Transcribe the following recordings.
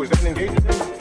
always. an engaging.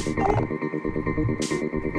フフフフ。